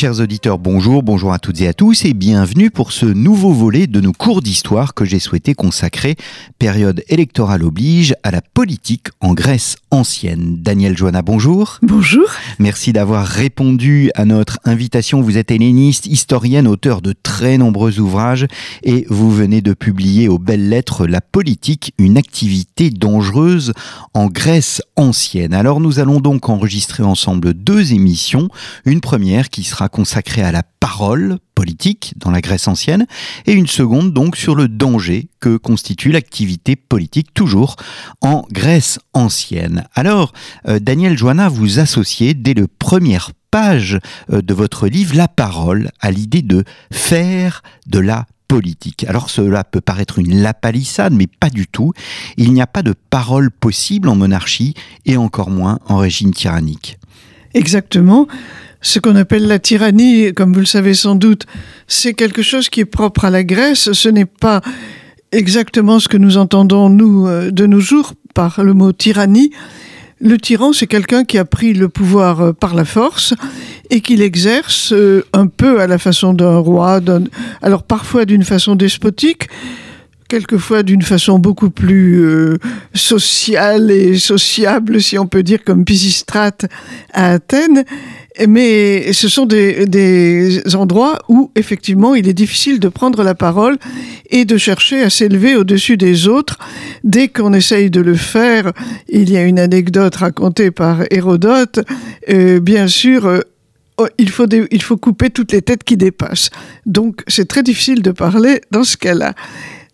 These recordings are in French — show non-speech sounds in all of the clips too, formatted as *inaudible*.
Chers auditeurs, bonjour, bonjour à toutes et à tous et bienvenue pour ce nouveau volet de nos cours d'histoire que j'ai souhaité consacrer, période électorale oblige, à la politique en Grèce ancienne. Daniel Joanna, bonjour. Bonjour. Merci d'avoir répondu à notre invitation. Vous êtes helléniste, historienne, auteur de très nombreux ouvrages et vous venez de publier aux belles lettres La politique, une activité dangereuse en Grèce ancienne. Alors nous allons donc enregistrer ensemble deux émissions. Une première qui sera consacrée à la parole politique dans la Grèce ancienne et une seconde donc sur le danger que constitue l'activité politique toujours en Grèce ancienne. Alors, euh, Daniel Joanna, vous associez dès le première page euh, de votre livre la parole à l'idée de faire de la politique. Alors cela peut paraître une lapalissade, mais pas du tout. Il n'y a pas de parole possible en monarchie et encore moins en régime tyrannique. Exactement. Ce qu'on appelle la tyrannie, comme vous le savez sans doute, c'est quelque chose qui est propre à la Grèce. Ce n'est pas exactement ce que nous entendons, nous, euh, de nos jours, par le mot tyrannie. Le tyran, c'est quelqu'un qui a pris le pouvoir euh, par la force et qui l'exerce euh, un peu à la façon d'un roi, alors parfois d'une façon despotique, quelquefois d'une façon beaucoup plus sociale et sociable, si on peut dire, comme Pisistrate à Athènes. Mais ce sont des, des, endroits où, effectivement, il est difficile de prendre la parole et de chercher à s'élever au-dessus des autres. Dès qu'on essaye de le faire, il y a une anecdote racontée par Hérodote, euh, bien sûr, euh, oh, il faut, il faut couper toutes les têtes qui dépassent. Donc, c'est très difficile de parler dans ce cas-là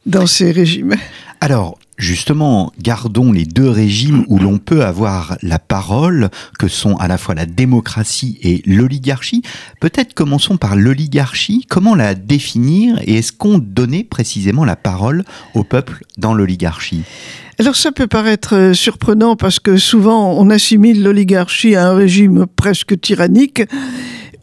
dans ces régimes. Alors, justement, gardons les deux régimes où l'on peut avoir la parole, que sont à la fois la démocratie et l'oligarchie. Peut-être commençons par l'oligarchie. Comment la définir et est-ce qu'on donnait précisément la parole au peuple dans l'oligarchie? Alors ça peut paraître euh, surprenant parce que souvent on assimile l'oligarchie à un régime presque tyrannique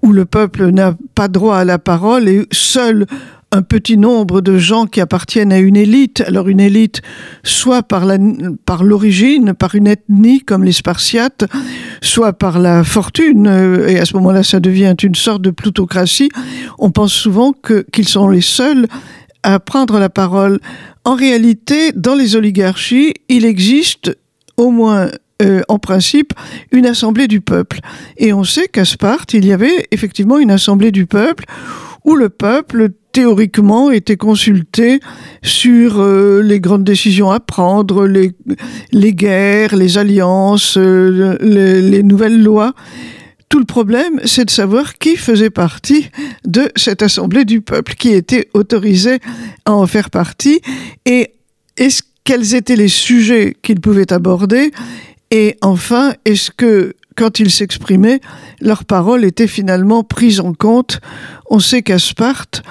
où le peuple n'a pas droit à la parole et seul un petit nombre de gens qui appartiennent à une élite. Alors une élite, soit par l'origine, par, une ethnie comme les Spartiates, soit par la fortune. Euh, et à ce moment-là, ça devient une sorte de plutocratie. On pense souvent qu'ils sont les seuls à prendre la parole. En réalité, dans les oligarchies, il existe au moins euh, en principe une assemblée du peuple. Et on sait qu'à Sparte, il y avait effectivement une assemblée du peuple où le peuple théoriquement était consulté sur euh, les grandes décisions à prendre, les, les guerres, les alliances, euh, les, les, nouvelles lois. Tout le problème, c'est de savoir qui faisait partie de cette assemblée du peuple, qui était autorisé à en faire partie, et est-ce, quels étaient les sujets qu'il pouvait aborder, et enfin, est-ce que quand ils s'exprimaient, leurs paroles étaient finalement prises en compte. On sait qu'à Sparte,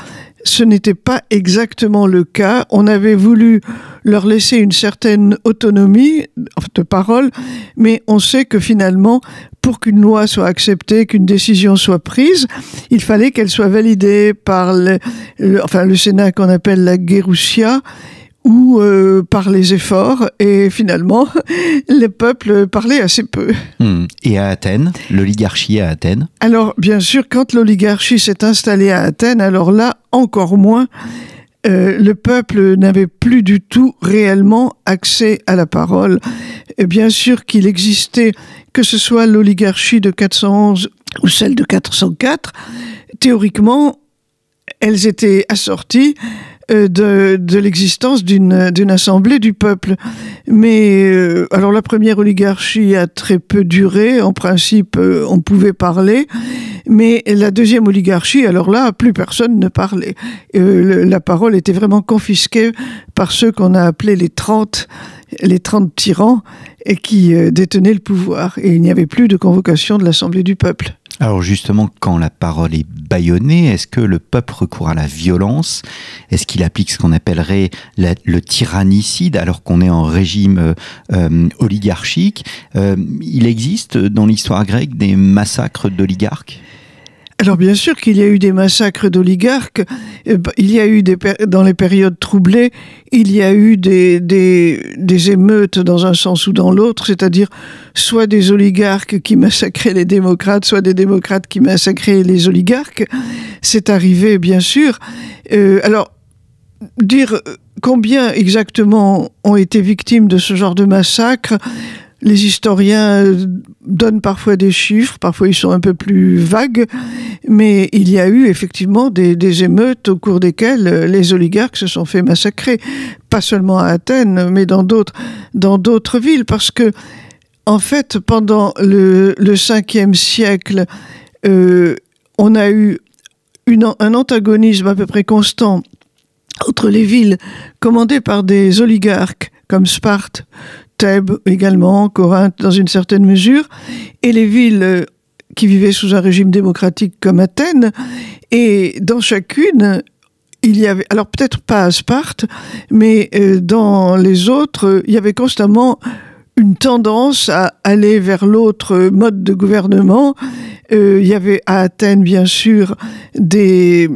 ce n'était pas exactement le cas. On avait voulu leur laisser une certaine autonomie de parole, mais on sait que finalement, pour qu'une loi soit acceptée, qu'une décision soit prise, il fallait qu'elle soit validée par le, enfin, le Sénat qu'on appelle la Gerousia, ou euh, par les efforts, et finalement, *laughs* les peuples parlaient assez peu. Hmm. Et à Athènes, l'oligarchie à Athènes? Alors, bien sûr, quand l'oligarchie s'est installée à Athènes, alors là, encore moins, euh, le peuple n'avait plus du tout réellement accès à la parole. Et bien sûr qu'il existait, que ce soit l'oligarchie de 411 ou celle de 404, théoriquement, elles étaient assorties de, de l'existence d'une assemblée du peuple. Mais euh, alors la première oligarchie a très peu duré. En principe, euh, on pouvait parler. Mais la deuxième oligarchie, alors là, plus personne ne parlait. la parole était vraiment confisquée par ceux qu'on a appelés les 30, les 30 tyrans et qui détenaient le pouvoir. Et il n'y avait plus de convocation de l'Assemblée du peuple. Alors justement, quand la parole est bâillonnée, est-ce que le peuple recourt à la violence? Est-ce qu'il applique ce qu'on appellerait le tyrannicide alors qu'on est en régime euh, euh, oligarchique? Euh, Il existe dans l'histoire grecque des massacres d'oligarques? Alors bien sûr qu'il y a eu des massacres d'oligarques, euh, bah, il y a eu des dans les périodes troublées, il y a eu des, des, émeutes dans un sens ou dans l'autre, c'est-à-dire soit des oligarques qui massacraient les démocrates, soit des démocrates qui massacraient les oligarques. C'est arrivé bien sûr. Euh, alors dire combien exactement ont été victimes de ce genre de massacre, les historiens donnent parfois des chiffres, parfois ils sont un peu plus vagues, mais il y a eu effectivement des, émeutes au cours desquelles les oligarques se sont fait massacrer, pas seulement à Athènes, mais dans d'autres dans d'autres villes, parce que en fait, pendant le, le 5e siècle, euh, on a eu un antagonisme à peu près constant entre les villes commandées par des oligarques comme Sparte, Thèbes également, Corinthe dans une certaine mesure, et les villes euh, qui vivaient sous un régime démocratique comme Athènes. Et dans chacune, il y avait, alors peut-être pas à Sparte, mais euh, dans les autres, il y avait constamment une tendance à aller vers l'autre mode de gouvernement. Euh, il y avait à Athènes, bien sûr, des,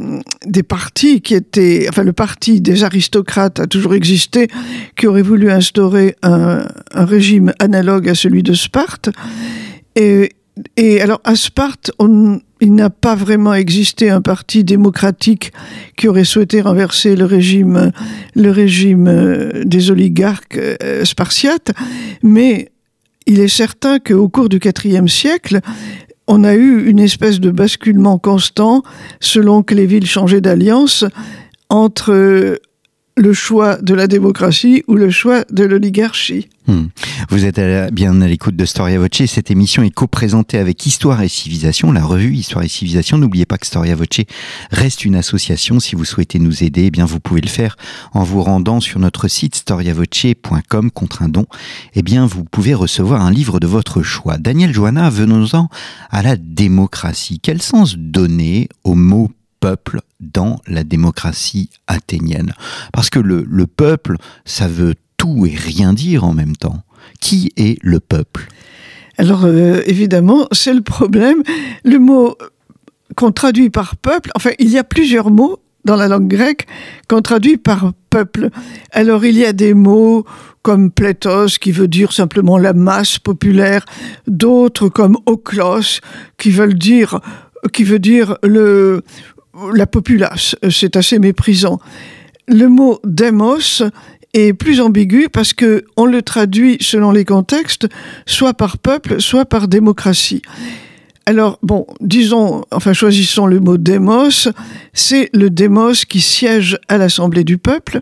des partis qui étaient... Enfin, le parti des aristocrates a toujours existé, qui aurait voulu instaurer un, un régime analogue à celui de Sparte. Et, et alors, à Sparte, on, il n'a pas vraiment existé un parti démocratique qui aurait souhaité renverser le régime, euh, des oligarques euh, spartiates, mais il est certain qu'au cours du IVe siècle, on a eu une espèce de basculement constant selon que les villes changeaient d'alliance entre le choix de la démocratie ou le choix de l'oligarchie. Hmm. Vous êtes bien à l'écoute de Storia Voce. Cette émission est co-présentée avec Histoire et Civilisation, la revue Histoire et Civilisation. N'oubliez pas que Storia Voce reste une association. Si vous souhaitez nous aider, eh bien vous pouvez le faire en vous rendant sur notre site storiavoce.com contre un don. Eh bien, vous pouvez recevoir un livre de votre choix. Daniel Joanna, venons-en à la démocratie. Quel sens donner au mot peuple dans la démocratie athénienne? Parce que le, peuple, ça veut et rien dire en même temps. Qui est le peuple? Alors euh, évidemment, c'est le problème. Le mot qu'on traduit par peuple, enfin il y a plusieurs mots dans la langue grecque qu'on traduit par peuple. Alors il y a des mots comme plétos qui veut dire simplement la masse populaire, d'autres comme oklos qui veulent dire qui veut dire le la populace, c'est assez méprisant. Le mot demos est plus ambigu parce que on le traduit selon les contextes, soit par peuple, soit par démocratie. Alors, bon, disons, enfin, choisissons le mot démos. C'est le démos qui siège à l'Assemblée du peuple.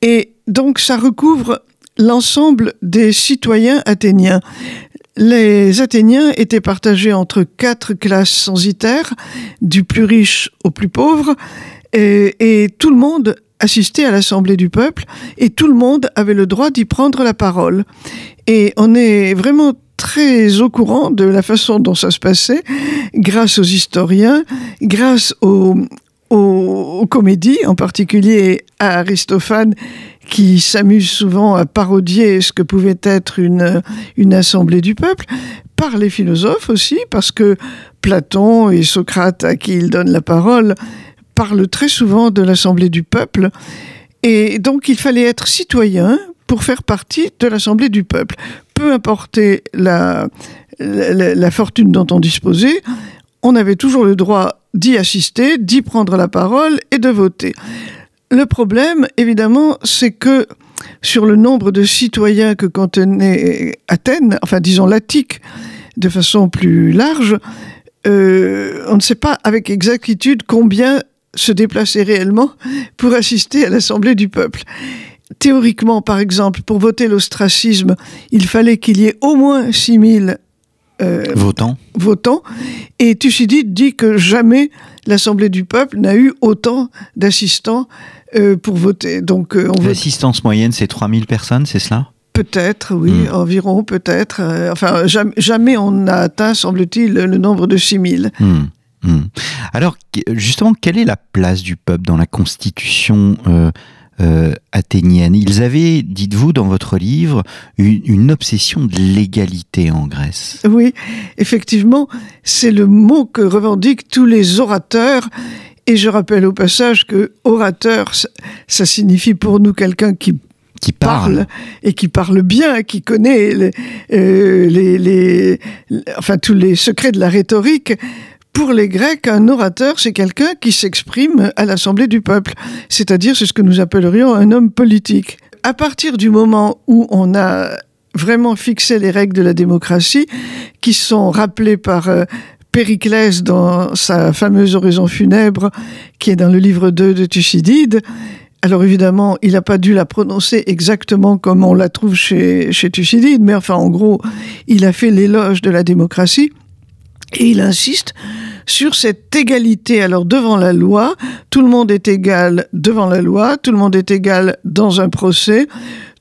Et donc, ça recouvre l'ensemble des citoyens athéniens. Les Athéniens étaient partagés entre quatre classes censitaires, du plus riche au plus pauvre, et, tout le monde assistait à l'Assemblée du peuple, et tout le monde avait le droit d'y prendre la parole. Et on est vraiment très au courant de la façon dont ça se passait, grâce aux historiens, grâce aux, aux, comédies, en particulier à Aristophane, qui s'amuse souvent à parodier ce que pouvait être une, une assemblée du peuple, par les philosophes aussi, parce que Platon et Socrate, à qui il donne la parole, parlent très souvent de l'assemblée du peuple. Et donc il fallait être citoyen pour faire partie de l'assemblée du peuple. Peu la, la fortune dont on disposait, on avait toujours le droit d'y assister, d'y prendre la parole et de voter. Le problème, évidemment, c'est que sur le nombre de citoyens que contenait Athènes, enfin disons l'Attique, de façon plus large, euh, on ne sait pas avec exactitude combien se déplaçaient réellement pour assister à l'Assemblée du peuple. Théoriquement, par exemple, pour voter l'ostracisme, il fallait qu'il y ait au moins 6000 euh, votants. votants. Et Thucydide dit que jamais l'Assemblée du peuple n'a eu autant d'assistants euh, pour voter. Donc, euh, L'assistance moyenne, c'est 3000 personnes, c'est cela? Peut-être, oui, Hmm. environ, peut-être. Euh, enfin, jamais, jamais on n'a atteint, semble-t-il, le nombre de 6000. Hmm, hmm. Alors, justement, quelle est la place du peuple dans la constitution euh, euh, athénienne? Ils avaient, dites-vous dans votre livre, une, une obsession de l'égalité en Grèce. Oui, effectivement, c'est le mot que revendiquent tous les orateurs. Et je rappelle au passage que orateur, ça, ça signifie pour nous quelqu'un qui Qui parle. parle et qui parle bien, qui connaît les, euh, les, les- enfin tous les secrets de la rhétorique. Pour les Grecs, un orateur, c'est quelqu'un qui s'exprime à l'Assemblée du peuple, c'est-à-dire c'est ce que nous appellerions un homme politique. À partir du moment où on a vraiment fixé les règles de la démocratie, qui sont rappelées par euh, Périclès dans sa fameuse oraison funèbre, qui est dans le livre 2 de Thucydide, alors évidemment, il n'a pas dû la prononcer exactement comme on la trouve chez, chez Thucydide, mais enfin en gros, il a fait l'éloge de la démocratie et il insiste sur cette égalité. Alors devant la loi, tout le monde est égal devant la loi, tout le monde est égal dans un procès.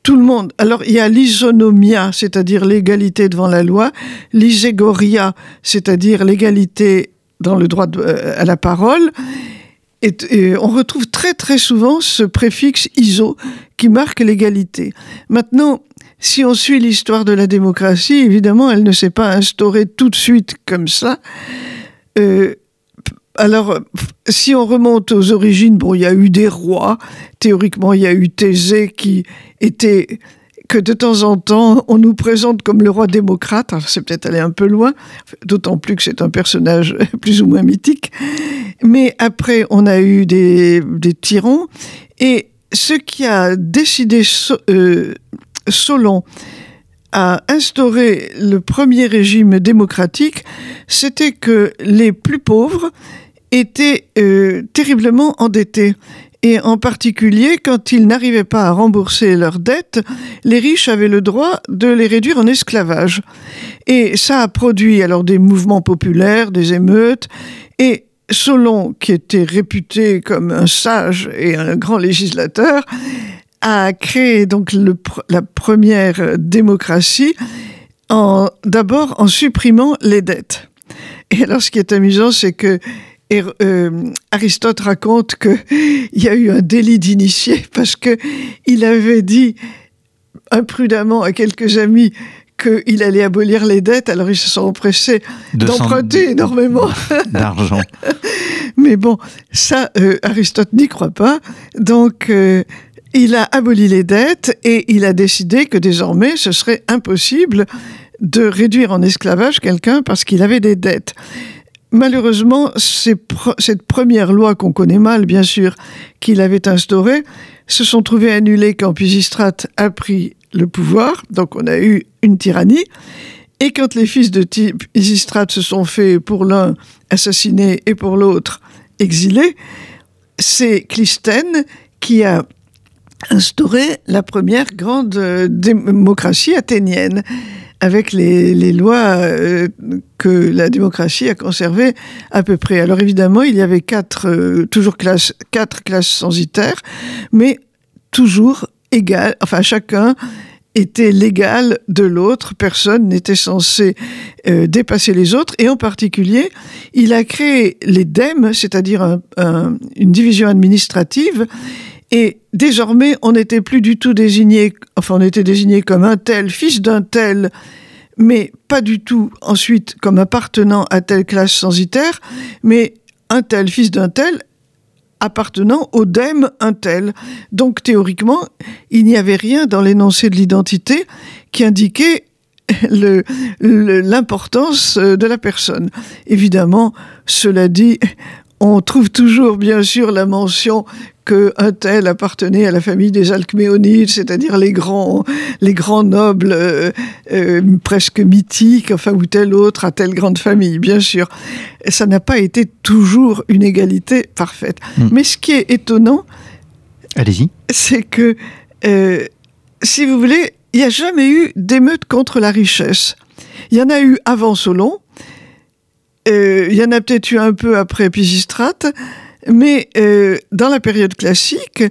Tout le monde. Alors, il y a l'isonomia, c'est-à-dire l'égalité devant la loi, l'iségoria, c'est-à-dire l'égalité dans le droit euh, à la parole, et on retrouve très très souvent ce préfixe iso qui marque l'égalité. Maintenant, si on suit l'histoire de la démocratie, évidemment, elle ne s'est pas instaurée tout de suite comme ça. Euh, alors, si on remonte aux origines, bon, il y a eu des rois. Théoriquement, il y a eu Thésée qui était que de temps en temps, on nous présente comme le roi démocrate. Alors, c'est peut-être aller un peu loin, d'autant plus que c'est un personnage *laughs* plus ou moins mythique. Mais après, on a eu des, tyrans. Et ce qui a décidé euh, Solon à instaurer le premier régime démocratique, c'était que les plus pauvres étaient euh, terriblement endettés. Et en particulier, quand ils n'arrivaient pas à rembourser leurs dettes, les riches avaient le droit de les réduire en esclavage. Et ça a produit alors des mouvements populaires, des émeutes, et Solon, qui était réputé comme un sage et un grand législateur, a créé donc le la première démocratie en d'abord en supprimant les dettes. Et alors, ce qui est amusant, c'est que et, euh, Aristote raconte que *laughs* il y a eu un délit d'initié *laughs* parce que il avait dit imprudemment à quelques amis qu'il allait abolir les dettes, alors ils se sont empressés d'emprunter énormément. *laughs* D'argent. Mais bon, ça, euh, Aristote n'y croit pas. Donc, euh, il a aboli les dettes et il a décidé que désormais, ce serait impossible de réduire en esclavage quelqu'un parce qu'il avait des dettes. Malheureusement, cette première loi qu'on connaît mal, bien sûr, qu'il avait instaurée, se sont trouvées annulées quand Pisistrate a pris le pouvoir. Donc, on a eu une tyrannie. Et quand les fils de Pisistrate se sont fait pour l'un assassinés et pour l'autre exilés, c'est Clisthène qui a instauré la première grande euh, démocratie athénienne avec les, lois euh, que la démocratie a conservées à peu près. Alors évidemment, il y avait quatre, euh, toujours quatre classes censitaires, mais toujours égales, enfin chacun était l'égal de l'autre, personne n'était censé dépasser les autres, et en particulier, il a créé les DEM, c'est-à-dire un- un- une division administrative, et désormais, on n'était plus du tout désigné, enfin, on était désigné comme un tel, fils d'un tel, mais pas du tout ensuite comme appartenant à telle classe censitaire, mais un tel, fils d'un tel, appartenant au DEM un tel. Donc théoriquement, il n'y avait rien dans l'énoncé de l'identité qui indiquait *laughs* l'importance euh, de la personne. Évidemment, cela dit, on trouve toujours bien sûr la mention que un tel appartenait à la famille des Alcméonides, c'est-à-dire les grands, les grands nobles euh, euh, presque mythiques, enfin ou tel autre à telle grande famille, bien sûr. Ça n'a pas été toujours une égalité parfaite. Mm. Mais ce qui est étonnant, Allez-y. c'est que, euh, si vous voulez, il n'y a jamais eu d'émeute contre la richesse. Il y en a eu avant Solon, il y en a peut-être eu un peu après Pisistrate, mais euh, dans la période classique,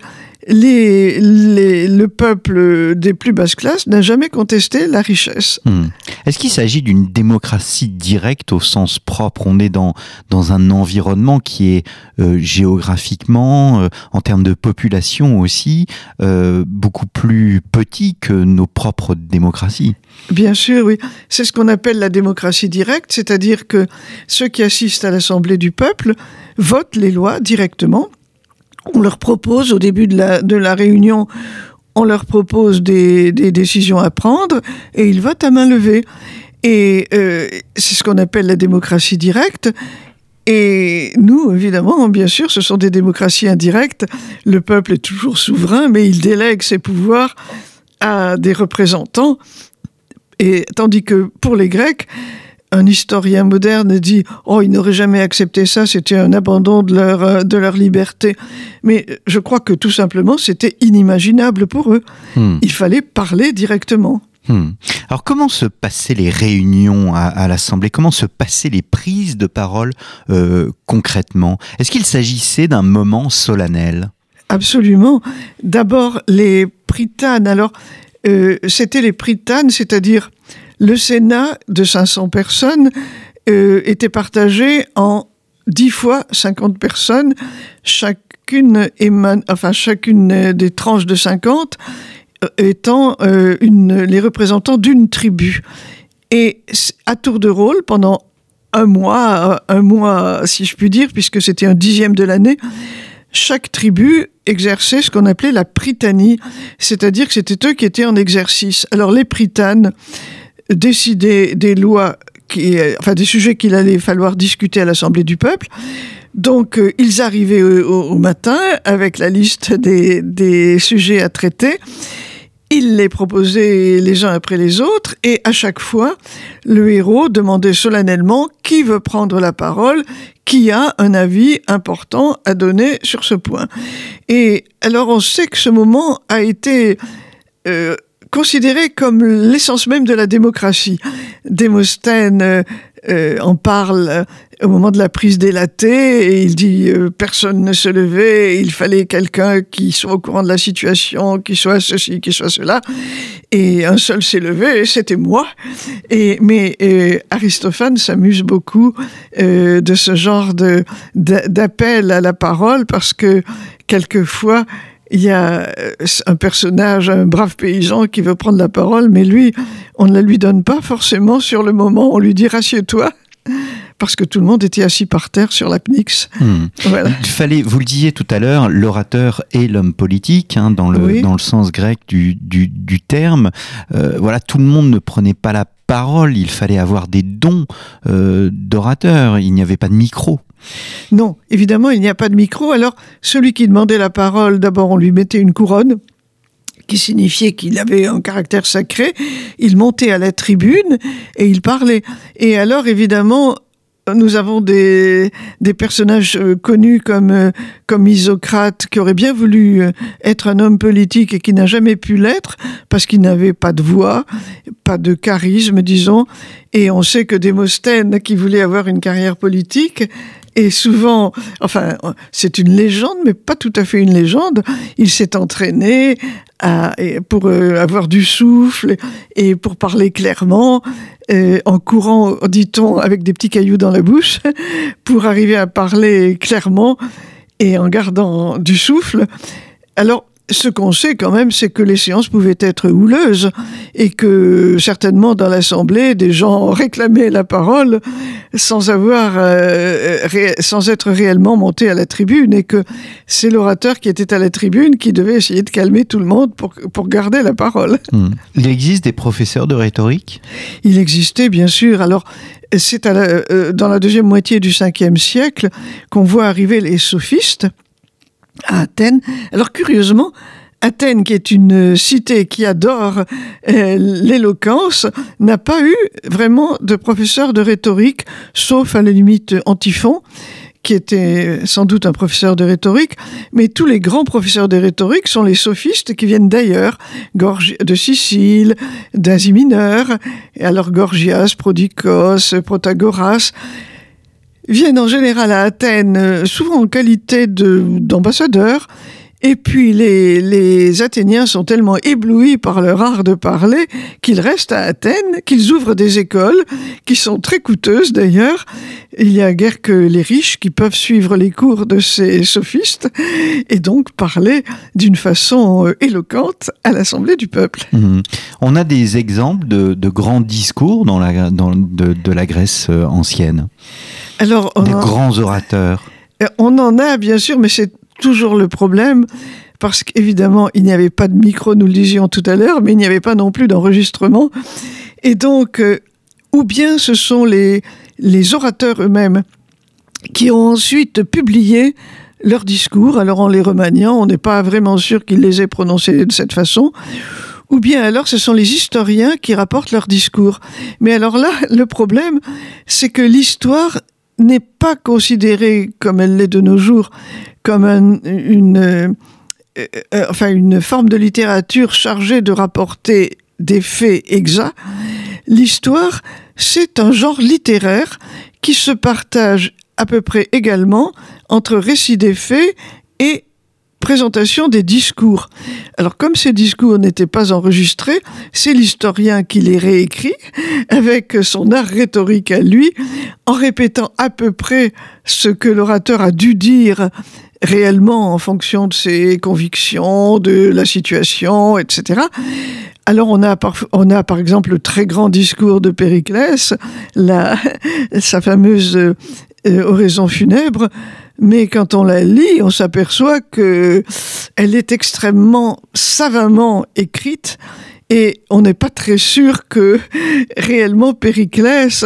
les, les, le peuple des plus basses classes n'a jamais contesté la richesse. Hmm. Est-ce qu'il s'agit d'une démocratie directe au sens propre? On est dans, dans un environnement qui est euh, géographiquement, euh, en termes de population aussi, euh, beaucoup plus petit que nos propres démocraties. Bien sûr, oui. C'est ce qu'on appelle la démocratie directe, c'est-à-dire que ceux qui assistent à l'Assemblée du peuple votent les lois directement on leur propose au début de la, de la réunion, on leur propose des, des, décisions à prendre et ils votent à main levée. Et euh, c'est ce qu'on appelle la démocratie directe. Et nous, évidemment, bien sûr, ce sont des démocraties indirectes. Le peuple est toujours souverain, mais il délègue ses pouvoirs à des représentants. Et tandis que pour les Grecs, un historien moderne dit Oh, ils n'auraient jamais accepté ça, c'était un abandon de leur, euh, de leur liberté. Mais je crois que tout simplement, c'était inimaginable pour eux. Hmm. Il fallait parler directement. Hmm. Alors comment se passaient les réunions à, l'Assemblée? Comment se passaient les prises de parole euh, concrètement? Est-ce qu'il s'agissait d'un moment solennel? Absolument. D'abord, les pritanes. Alors, euh, c'était les pritanes, c'est-à-dire le Sénat de 500 personnes euh, était partagé en 10 fois 50 personnes, chacune, enfin, chacune des tranches de 50 euh, étant euh, les représentants d'une tribu. Et à tour de rôle, pendant un mois, un mois si je puis dire, puisque c'était un dixième de l'année, chaque tribu exerçait ce qu'on appelait la prytanie, c'est-à-dire que c'était eux qui étaient en exercice. Alors les prytanes, décider des lois, qui, enfin des sujets qu'il allait falloir discuter à l'Assemblée du peuple. Donc euh, ils arrivaient au, matin avec la liste des, des sujets à traiter. Ils les proposaient les uns après les autres et à chaque fois, le héros demandait solennellement qui veut prendre la parole, qui a un avis important à donner sur ce point. Et alors on sait que ce moment a été euh, considéré comme l'essence même de la démocratie. Démosthène euh, euh, en parle euh, au moment de la prise des latés et il dit personne ne se levait, il fallait quelqu'un qui soit au courant de la situation, qui soit ceci, qui soit cela. Et un seul s'est levé, c'était moi. Et, mais Aristophane s'amuse beaucoup de ce genre de, d'appel à la parole parce que quelquefois, il y a euh, un personnage, un brave paysan qui veut prendre la parole, mais lui, on ne la lui donne pas forcément sur le moment. On lui dit rassieds-toi parce que tout le monde était assis par terre sur la Pnix. Hmm. Il fallait, vous le disiez tout à l'heure, l'orateur et l'homme politique, hein, dans, le, dans le sens grec du, du, terme. Euh, voilà, tout le monde ne prenait pas la parole, il fallait avoir des dons euh, d'orateur, il n'y avait pas de micro. Non, évidemment, il n'y a pas de micro. Alors, celui qui demandait la parole, d'abord, on lui mettait une couronne qui signifiait qu'il avait un caractère sacré. Il montait à la tribune et il parlait. Et alors, évidemment, nous avons des, personnages euh, connus comme, euh, comme Isocrate, qui aurait bien voulu euh, être un homme politique et qui n'a jamais pu l'être, parce qu'il n'avait pas de voix, pas de charisme, disons. Et on sait que Démosthène, qui voulait avoir une carrière politique, et souvent, enfin, c'est une légende, mais pas tout à fait une légende. Il s'est entraîné pour euh, avoir du souffle et pour parler clairement, euh, en courant, dit-on, avec des petits cailloux dans la bouche, *laughs* pour arriver à parler clairement et en gardant du souffle. Alors, ce qu'on sait quand même, c'est que les séances pouvaient être houleuses et que certainement dans l'Assemblée, des gens *laughs* réclamaient la parole sans avoir, euh, sans être réellement montés à la tribune et que c'est l'orateur qui était à la tribune qui devait essayer de calmer tout le monde pour, pour garder la parole. Hmm. Il existe des professeurs de rhétorique? Il existait bien sûr. Alors c'est euh, dans la deuxième moitié du 5e siècle qu'on voit arriver les sophistes à Athènes. Alors curieusement, Athènes, qui est une cité qui adore euh, l'éloquence, n'a pas eu vraiment de professeur de rhétorique, sauf à la limite Antiphon, qui était sans doute un professeur de rhétorique, mais tous les grands professeurs de rhétorique sont les sophistes qui viennent d'ailleurs, de Sicile, d'Asie mineure, et alors Gorgias, Prodicos, Protagoras, viennent en général à Athènes, euh, souvent en qualité d'ambassadeurs, Et puis les, les Athéniens sont tellement éblouis par leur art de parler qu'ils restent à Athènes, qu'ils ouvrent des écoles, qui sont très coûteuses d'ailleurs. Il y a guère que les riches qui peuvent suivre les cours de ces sophistes et donc parler d'une façon euh, éloquente à l'Assemblée du peuple. Mhm. On a des exemples de, de grands discours dans la, dans, de, de la Grèce euh, ancienne, Alors, on des en- grands orateurs. Euh, On en a, bien sûr, mais c'est toujours le problème. Parce qu'évidemment, il n'y avait pas de micro, nous le disions tout à l'heure, mais il n'y avait pas non plus d'enregistrement. Et donc, euh, ou bien ce sont les, les orateurs eux-mêmes qui ont ensuite publié leurs discours. Alors, en les remaniant, on n'est pas vraiment sûr qu'ils les aient prononcés de cette façon. Ou bien alors, ce sont les historiens qui rapportent leurs discours. Mais alors là, le problème, c'est que l'histoire n'est pas considérée comme elle l'est de nos jours, comme un- une, euh, euh, une forme de littérature chargée de rapporter des faits exacts. L'histoire, c'est un genre littéraire qui se partage à peu près également entre récit des faits et présentation des discours. Alors comme ces discours n'étaient pas enregistrés, c'est l'historien qui les réécrit avec son art rhétorique à lui, en répétant à peu près ce que l'orateur a dû dire réellement en fonction de ses convictions, de la situation, etc. Alors on a, par, on a par exemple le très grand discours de Périclès, *laughs* sa fameuse euh, oraison funèbre, mais quand on la lit, on s'aperçoit que elle est extrêmement savamment écrite et on n'est pas très sûr que *laughs* réellement Périclès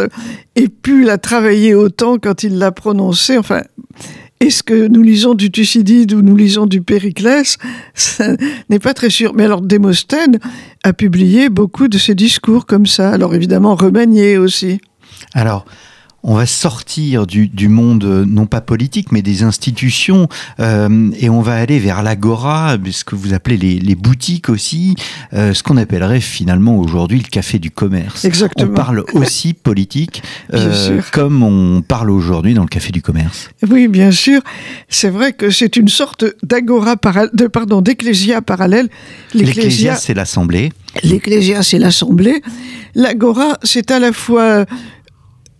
ait pu la travailler autant quand il l'a prononcée. Enfin, est-ce que nous lisons du Thucydide ou nous lisons du Périclès *laughs* Ça n'est pas très sûr. Mais alors, Démosthène a publié beaucoup de ses discours comme ça. Alors, évidemment, remaniés aussi. Alors, on va sortir du, du monde, euh, non pas politique, mais des institutions, euh, et on va aller vers l'agora, ce que vous appelez les, les boutiques aussi, euh, ce qu'on appellerait finalement aujourd'hui le café du commerce. Exactement. On parle *laughs* aussi politique, euh, comme on parle aujourd'hui dans le café du commerce. Oui, bien sûr. C'est vrai que c'est une sorte d'agora, de, pardon, d'ecclésia parallèle. L'ecclésia, c'est l'assemblée. L'ecclésia, c'est l'assemblée. L'agora, c'est à la fois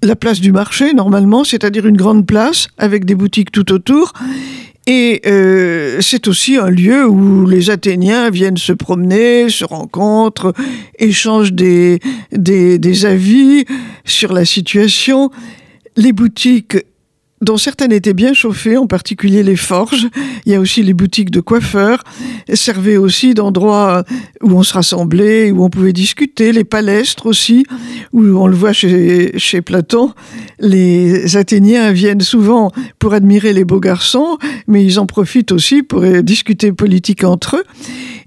la place du marché, normalement, c'est-à-dire une grande place avec des boutiques tout autour. Et euh, c'est aussi un lieu où les Athéniens viennent se promener, se rencontrent, échangent des, des, des avis sur la situation. Les boutiques dont certaines étaient bien chauffées, en particulier les forges. Il y a aussi les boutiques de coiffeurs, servaient aussi d'endroits où on se rassemblait, où on pouvait discuter, les palestres aussi, où on le voit chez, Platon, les Athéniens viennent souvent pour admirer les beaux garçons, mais ils en profitent aussi pour euh, discuter politique entre eux.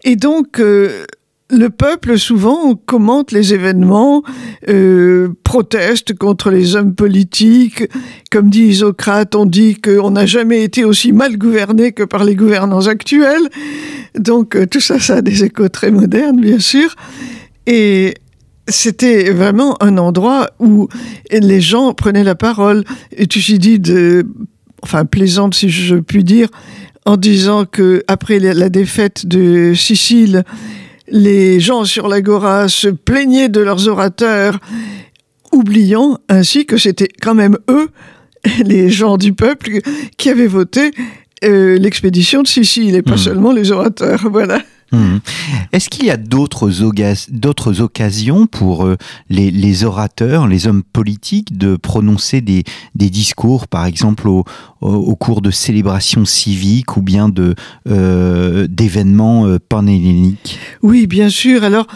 Et donc, euh, le peuple souvent commente les événements, euh, proteste contre les hommes politiques. Comme dit Isocrate, on dit qu'on n'a jamais été aussi mal gouverné que par les gouvernants actuels. Donc euh, tout ça, ça a des échos très modernes, bien sûr. Et c'était vraiment un endroit où les gens prenaient la parole. Et Thucydide, enfin plaisante si je puis dire, en disant que après la défaite de Sicile, les gens sur l'agora se plaignaient de leurs orateurs, oubliant ainsi que c'était quand même eux, *laughs* les gens du peuple, qui avaient voté euh, l'expédition de Sicile et pas Mhm. seulement les orateurs. *laughs* Voilà. Mhm. Est-ce qu'il y a d'autres occasions pour euh, les, les orateurs, les hommes politiques, de prononcer des, des discours, par exemple au, au, au cours de célébrations civiques ou bien euh, d'événements euh, panhelléniques Oui, bien sûr. Alors,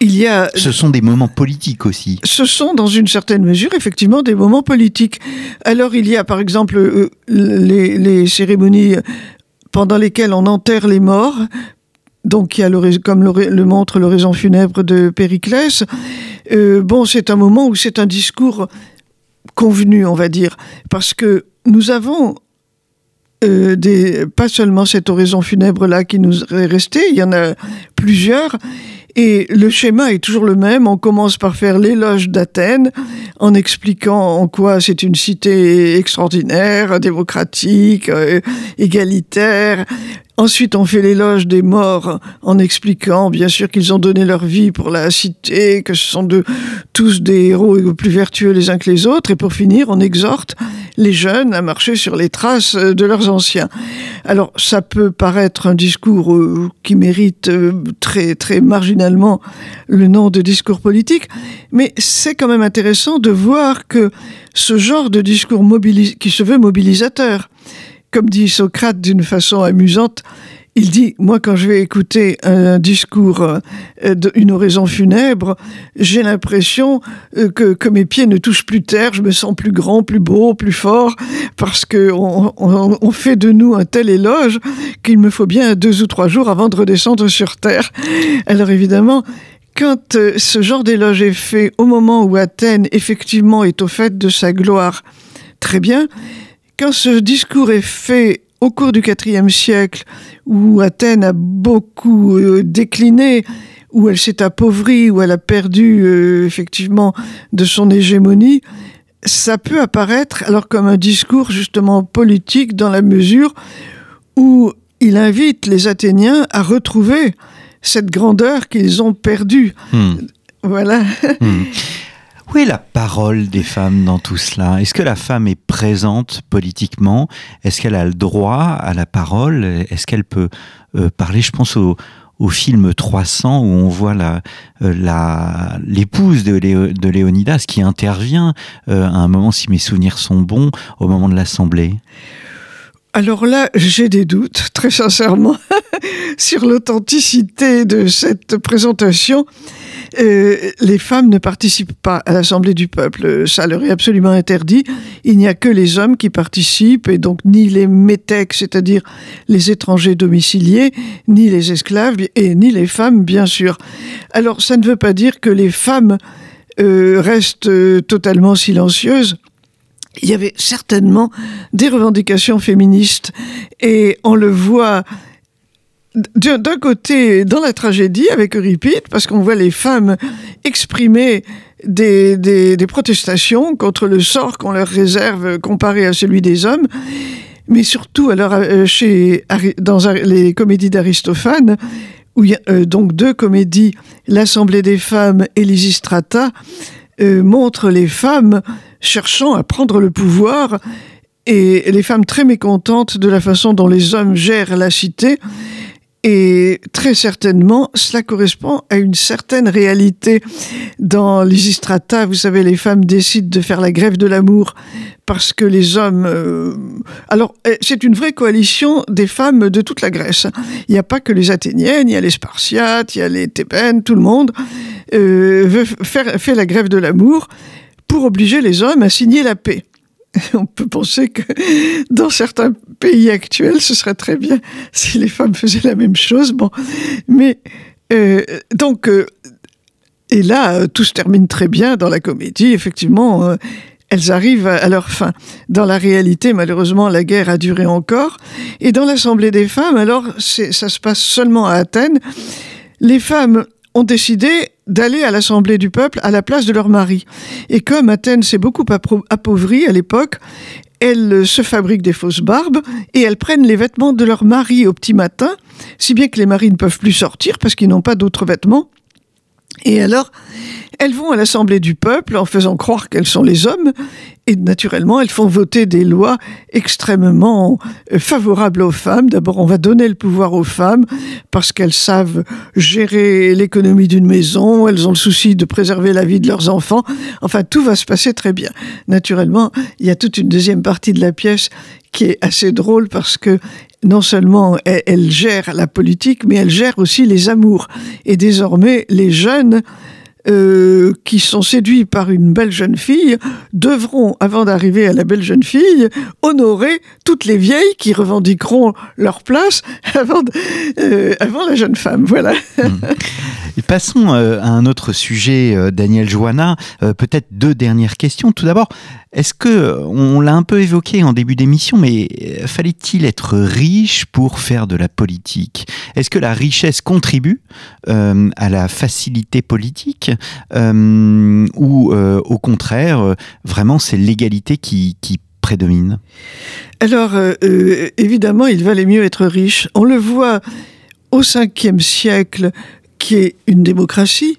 il y a Ce sont des moments politiques aussi. ce sont dans une certaine mesure effectivement des moments politiques. Alors il y a par exemple euh, les, les cérémonies pendant lesquelles on enterre les morts. Donc il y a l'ora- comme le montre l'oraison funèbre de Périclès. Euh, bon, c'est un moment où c'est un discours convenu, on va dire, parce que nous avons euh, des, pas seulement cette oraison funèbre là qui nous est restée, il y en a plusieurs. Et le schéma est toujours le même. On commence par faire l'éloge d'Athènes en expliquant en quoi c'est une cité extraordinaire, démocratique, euh, égalitaire. Ensuite, on fait l'éloge des morts en expliquant, bien sûr, qu'ils ont donné leur vie pour la cité, que ce sont de, tous des héros plus vertueux les uns que les autres. Et pour finir, on exhorte les jeunes à marcher sur les traces de leurs anciens. Alors, ça peut paraître un discours euh, qui mérite euh, très, très marginalement le nom de discours politique, mais c'est quand même intéressant de voir que ce genre de discours qui se veut mobilisateur, comme dit Socrate d'une façon amusante, il dit, moi quand je vais écouter un discours, euh, d'une oraison funèbre, j'ai l'impression euh, que, que, mes pieds ne touchent plus terre, je me sens plus grand, plus beau, plus fort, parce qu'on on, fait de nous un tel éloge qu'il me faut bien deux ou trois jours avant de redescendre sur terre. Alors évidemment, quand euh, ce genre d'éloge est fait au moment où Athènes effectivement est au fait de sa gloire, très bien, quand ce discours est fait au cours du IVe siècle, où Athènes a beaucoup euh, décliné, où elle s'est appauvrie, où elle a perdu euh, effectivement de son hégémonie, ça peut apparaître alors comme un discours justement politique dans la mesure où il invite les Athéniens à retrouver cette grandeur qu'ils ont perdue. Hmm. Voilà. Hmm. *laughs* Où est la parole des femmes dans tout cela? Est-ce que la femme est présente politiquement? Est-ce qu'elle a le droit à la parole? Est-ce qu'elle peut euh, parler? Je pense au, film 300 où on voit la, euh, l'épouse de, de, Léonidas qui intervient euh, à un moment, si mes souvenirs sont bons, au moment de l'Assemblée. Alors là, j'ai des doutes, très sincèrement, *laughs* sur l'authenticité de cette présentation. Les femmes ne participent pas à l'Assemblée du peuple. Ça leur est absolument interdit. Il n'y a que les hommes qui participent, et donc ni les métèques, c'est-à-dire les étrangers domiciliés, ni les esclaves, et ni les femmes, bien sûr. Alors, ça ne veut pas dire que les femmes euh, restent euh, totalement silencieuses il y avait certainement des revendications féministes et on le voit d'un côté dans la tragédie avec Euripide, parce qu'on voit les femmes exprimer des, protestations contre le sort qu'on leur réserve comparé à celui des hommes, mais surtout alors euh, dans les comédies d'Aristophane, où il y a euh, donc deux comédies, L'Assemblée des femmes et Lysistrata, euh, montrent les femmes cherchant à prendre le pouvoir et les femmes très mécontentes de la façon dont les hommes gèrent la cité et très certainement, cela correspond à une certaine réalité. Dans Lysistrata, vous savez, les femmes décident de faire la grève de l'amour parce que les hommes... Euh, alors, eh, c'est une vraie coalition des femmes de toute la Grèce. Il n'y a pas que les Athéniennes, il y a les Spartiates, il y a les Thébènes, tout le monde euh, veut faire, fait la grève de l'amour pour obliger les hommes à signer la paix. *laughs* on peut penser que dans certains pays actuels, ce serait très bien si les femmes faisaient la même chose. Bon, mais euh, donc, euh, et là, tout se termine très bien dans la comédie. Effectivement, euh, elles arrivent à leur fin. Dans la réalité, malheureusement, la guerre a duré encore. Et dans l'Assemblée des femmes, alors, ça se passe seulement à Athènes. Les femmes ont décidé d'aller à l'Assemblée du peuple à la place de leur mari. Et comme Athènes s'est beaucoup appauvrie à l'époque, elles se fabriquent des fausses barbes et elles prennent les vêtements de leur mari au petit matin, si bien que les maris ne peuvent plus sortir parce qu'ils n'ont pas d'autres vêtements. Et alors, elles vont à l'Assemblée du peuple en faisant croire qu'elles sont les hommes, et naturellement, elles font voter des lois extrêmement euh, favorables aux femmes. D'abord, on va donner le pouvoir aux femmes parce qu'elles savent gérer l'économie d'une maison, elles ont le souci de préserver la vie de leurs enfants. Enfin, tout va se passer très bien. Naturellement, il y a toute une deuxième partie de la pièce qui est assez drôle parce que non seulement elle, gère la politique, mais elle gère aussi les amours. Et désormais, les jeunes euh, qui sont séduits par une belle jeune fille devront, avant d'arriver à la belle jeune fille, honorer toutes les vieilles qui revendiqueront leur place *laughs* avant, euh, avant la jeune femme. Voilà. Hmm. Passons euh, à un autre sujet, Daniel Joanna. Peut-être deux dernières questions. Tout d'abord, est-ce que, on l'a un peu évoqué en début d'émission, mais fallait-il être riche pour faire de la politique? Est-ce que la richesse contribue à la facilité politique? Ou euh, au contraire, euh, vraiment c'est l'égalité qui, prédomine Alors, évidemment, il valait mieux être riche. On le voit au 5e siècle, qui est une démocratie.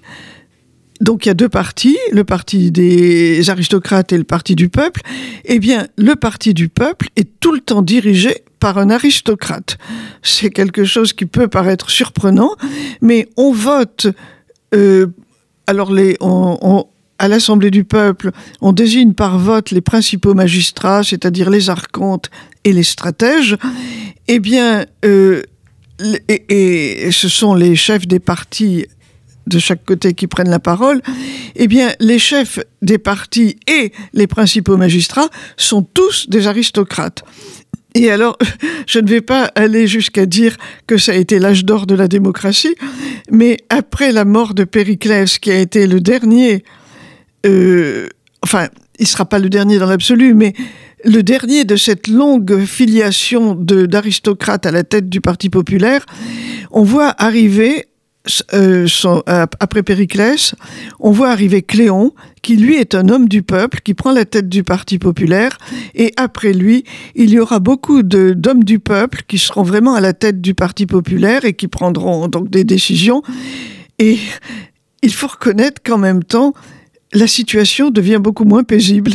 Donc il y a deux partis, le parti des aristocrates et le parti du peuple. Eh bien, le parti du peuple est tout le temps dirigé par un aristocrate. C'est quelque chose qui peut paraître surprenant, mais on vote alors, à l'Assemblée du peuple, on désigne par vote les principaux magistrats, c'est-à-dire les archontes et les stratèges. Eh bien, euh, et, ce sont les chefs des partis de chaque côté qui prennent la parole, eh bien, les chefs des partis et les principaux magistrats sont tous des aristocrates. Et alors, *laughs* je ne vais pas aller jusqu'à dire que ça a été l'âge d'or de la démocratie, mais après la mort de Périclès, qui a été le dernier, euh, enfin, il ne sera pas le dernier dans l'absolu, mais le dernier de cette longue filiation d'aristocrates à la tête du Parti populaire, on voit arriver euh, après Périclès, on voit arriver Cléon, qui lui est un homme du peuple, qui prend la tête du Parti populaire, et après lui, il y aura beaucoup d'hommes du peuple qui seront vraiment à la tête du Parti populaire et qui prendront donc des décisions. Et il faut reconnaître qu'en même temps, la situation devient beaucoup moins paisible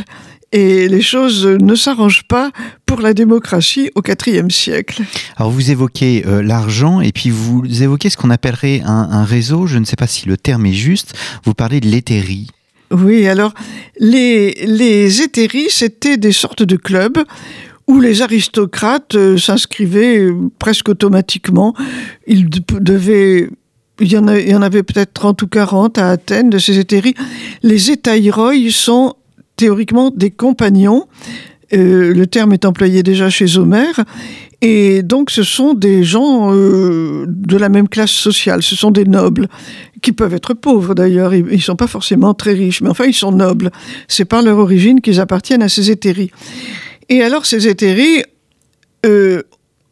et les choses ne s'arrangent pas pour la démocratie au IVe siècle. Alors vous évoquez euh, l'argent et puis vous évoquez ce qu'on appellerait un, réseau, je ne sais pas si le terme est juste, vous parlez de l'hétérie. Oui, alors les, les hétéries, c'était des sortes de clubs où les aristocrates euh, s'inscrivaient euh, presque automatiquement. Ils devaient il y, en il y en avait peut-être 30 ou 40 à Athènes de ces hétéries. Les hétaïroi sont théoriquement des compagnons. Euh, le terme est employé déjà chez Homère. Et donc, ce sont des gens euh, de la même classe sociale. Ce sont des nobles, qui peuvent être pauvres d'ailleurs. Ils ne sont pas forcément très riches, mais enfin, ils sont nobles. C'est par leur origine qu'ils appartiennent à ces hétéries. Et alors, ces hétéries, euh,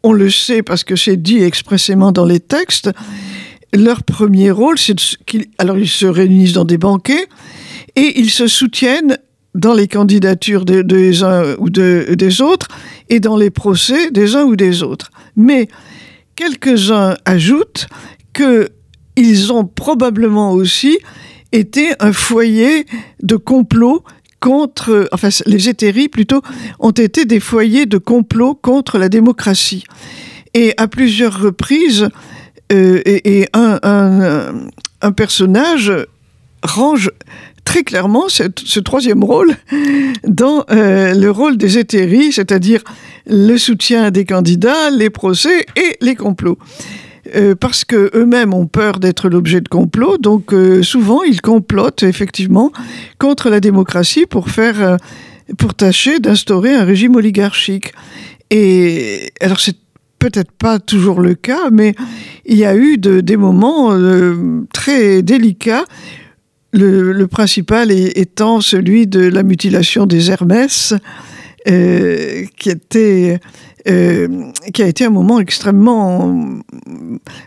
on le sait parce que c'est dit expressément dans les textes, leur premier rôle, c'est qu'ils alors ils se réunissent dans des banquets et ils se soutiennent dans les candidatures des uns ou des autres et dans les procès des uns ou des autres. Mais quelques-uns ajoutent qu'ils ont probablement aussi été un foyer de complot contre, enfin les hétéries plutôt, ont été des foyers de complot contre la démocratie. Et à plusieurs reprises, euh, un, personnage range très clairement ce troisième rôle dans euh, le rôle des hétéries, c'est-à-dire le soutien des candidats, les procès et les complots. Euh, parce que eux-mêmes ont peur d'être l'objet de complots, donc euh, souvent ils complotent effectivement contre la démocratie pour faire, pour tâcher d'instaurer un régime oligarchique. Et alors c'est peut-être pas toujours le cas, mais il y a eu de, des moments très délicats le, principal étant celui de la mutilation des Hermès, euh, qui euh, qui a été un moment extrêmement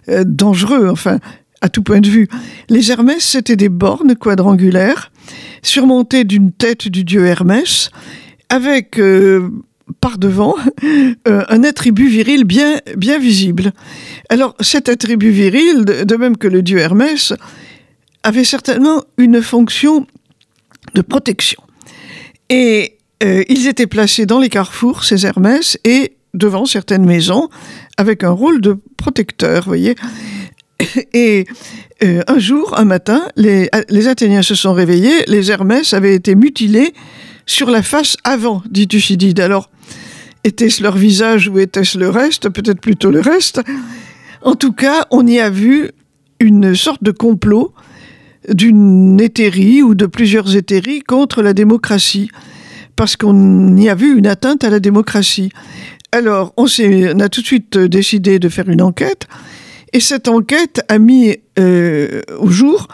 euh, dangereux, enfin, à tout point de vue. Les Hermès, c'était des bornes quadrangulaires, surmontées d'une tête du dieu Hermès, avec par devant *laughs* un attribut viril bien, bien visible. Alors, cet attribut viril, de même que le dieu Hermès, avait certainement une fonction de protection. Et euh, ils étaient placés dans les carrefours, ces Hermès, et devant certaines maisons, avec un rôle de protecteur, vous voyez. Et euh, un jour, un matin, les, les, Athéniens se sont réveillés, les Hermès avaient été mutilés sur la face avant, dit Thucydide. Alors, était-ce leur visage ou était-ce le reste? Peut-être plutôt le reste. En tout cas, on y a vu une sorte de complot d'une hétérie ou de plusieurs hétéries contre la démocratie, parce qu'on y a vu une atteinte à la démocratie. Alors, on, a tout de suite décidé de faire une enquête, et cette enquête a mis euh, au jour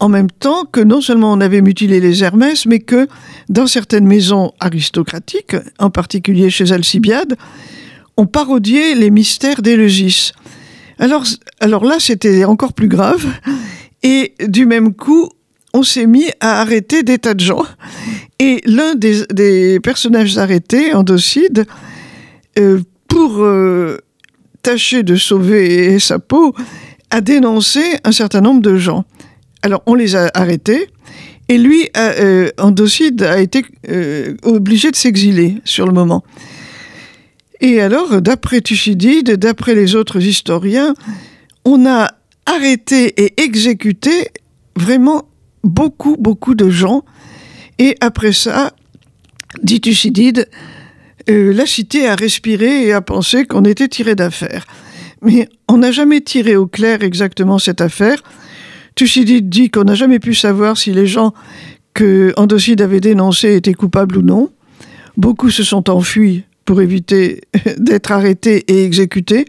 en même temps que non seulement on avait mutilé les Hermès, mais que dans certaines maisons aristocratiques, en particulier chez Alcibiade, on parodiait les mystères d'Éleusis. Alors, alors là, c'était encore plus grave. Et du même coup, on s'est mis à arrêter des tas de gens. Et l'un des, personnages arrêtés, Endocide, euh, pour euh, tâcher de sauver sa peau, a dénoncé un certain nombre de gens. Alors on les a arrêtés et lui, euh, Endocide, a été obligé de s'exiler sur le moment. Et alors, d'après Thucydide, d'après les autres historiens, on a arrêté et exécuté vraiment beaucoup, beaucoup de gens. Et après ça, dit Thucydide, euh, la cité a respiré et a pensé qu'on était tiré d'affaire. Mais on n'a jamais tiré au clair exactement cette affaire. Thucydide dit qu'on n'a jamais pu savoir si les gens que Andocide avait dénoncés étaient coupables ou non. Beaucoup se sont enfuis pour éviter *laughs* d'être arrêtés et exécutés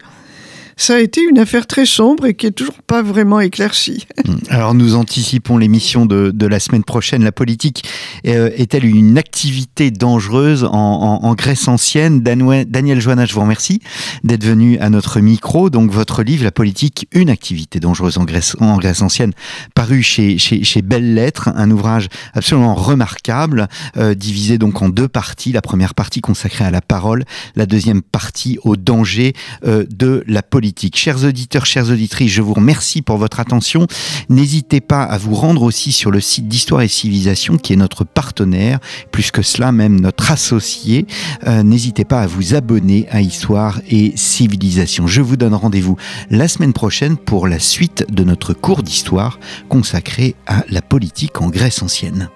ça a été une affaire très sombre et qui est toujours pas vraiment éclaircie. *laughs* Hmm. Alors nous anticipons l'émission de, la semaine prochaine. La politique euh, est-elle une activité dangereuse en, Grèce ancienne? Daniel Joanna, je vous remercie d'être venu à notre micro. Donc votre livre, La politique, une activité dangereuse en Grèce, en Grèce ancienne, paru chez, chez, Belles Lettres, un ouvrage absolument remarquable, euh, divisé donc en deux parties. La première partie consacrée à la parole, la deuxième partie au danger euh, de la Chers auditeurs, chères auditrices, je vous remercie pour votre attention. N'hésitez pas à vous rendre aussi sur le site d'Histoire et Civilisation, qui est notre partenaire, plus que cela même notre associé. Euh, n'hésitez pas à vous abonner à Histoire et Civilisation. Je vous donne rendez-vous la semaine prochaine pour la suite de notre cours d'histoire consacré à la politique en Grèce ancienne.